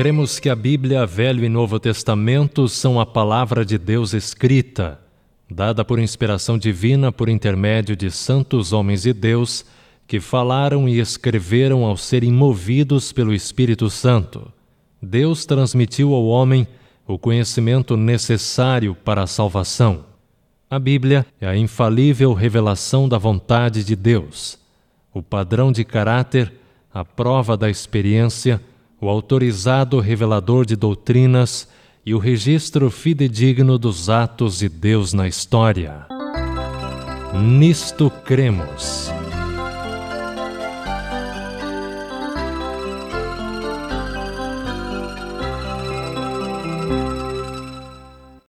Cremos que a Bíblia, Velho e Novo Testamento, são a palavra de Deus escrita, dada por inspiração divina por intermédio de santos homens de Deus que falaram e escreveram ao serem movidos pelo Espírito Santo. Deus transmitiu ao homem o conhecimento necessário para a salvação. A Bíblia é a infalível revelação da vontade de Deus, o padrão de caráter, a prova da experiência, o autorizado revelador de doutrinas e o registro fidedigno dos atos de Deus na história. Nisto cremos.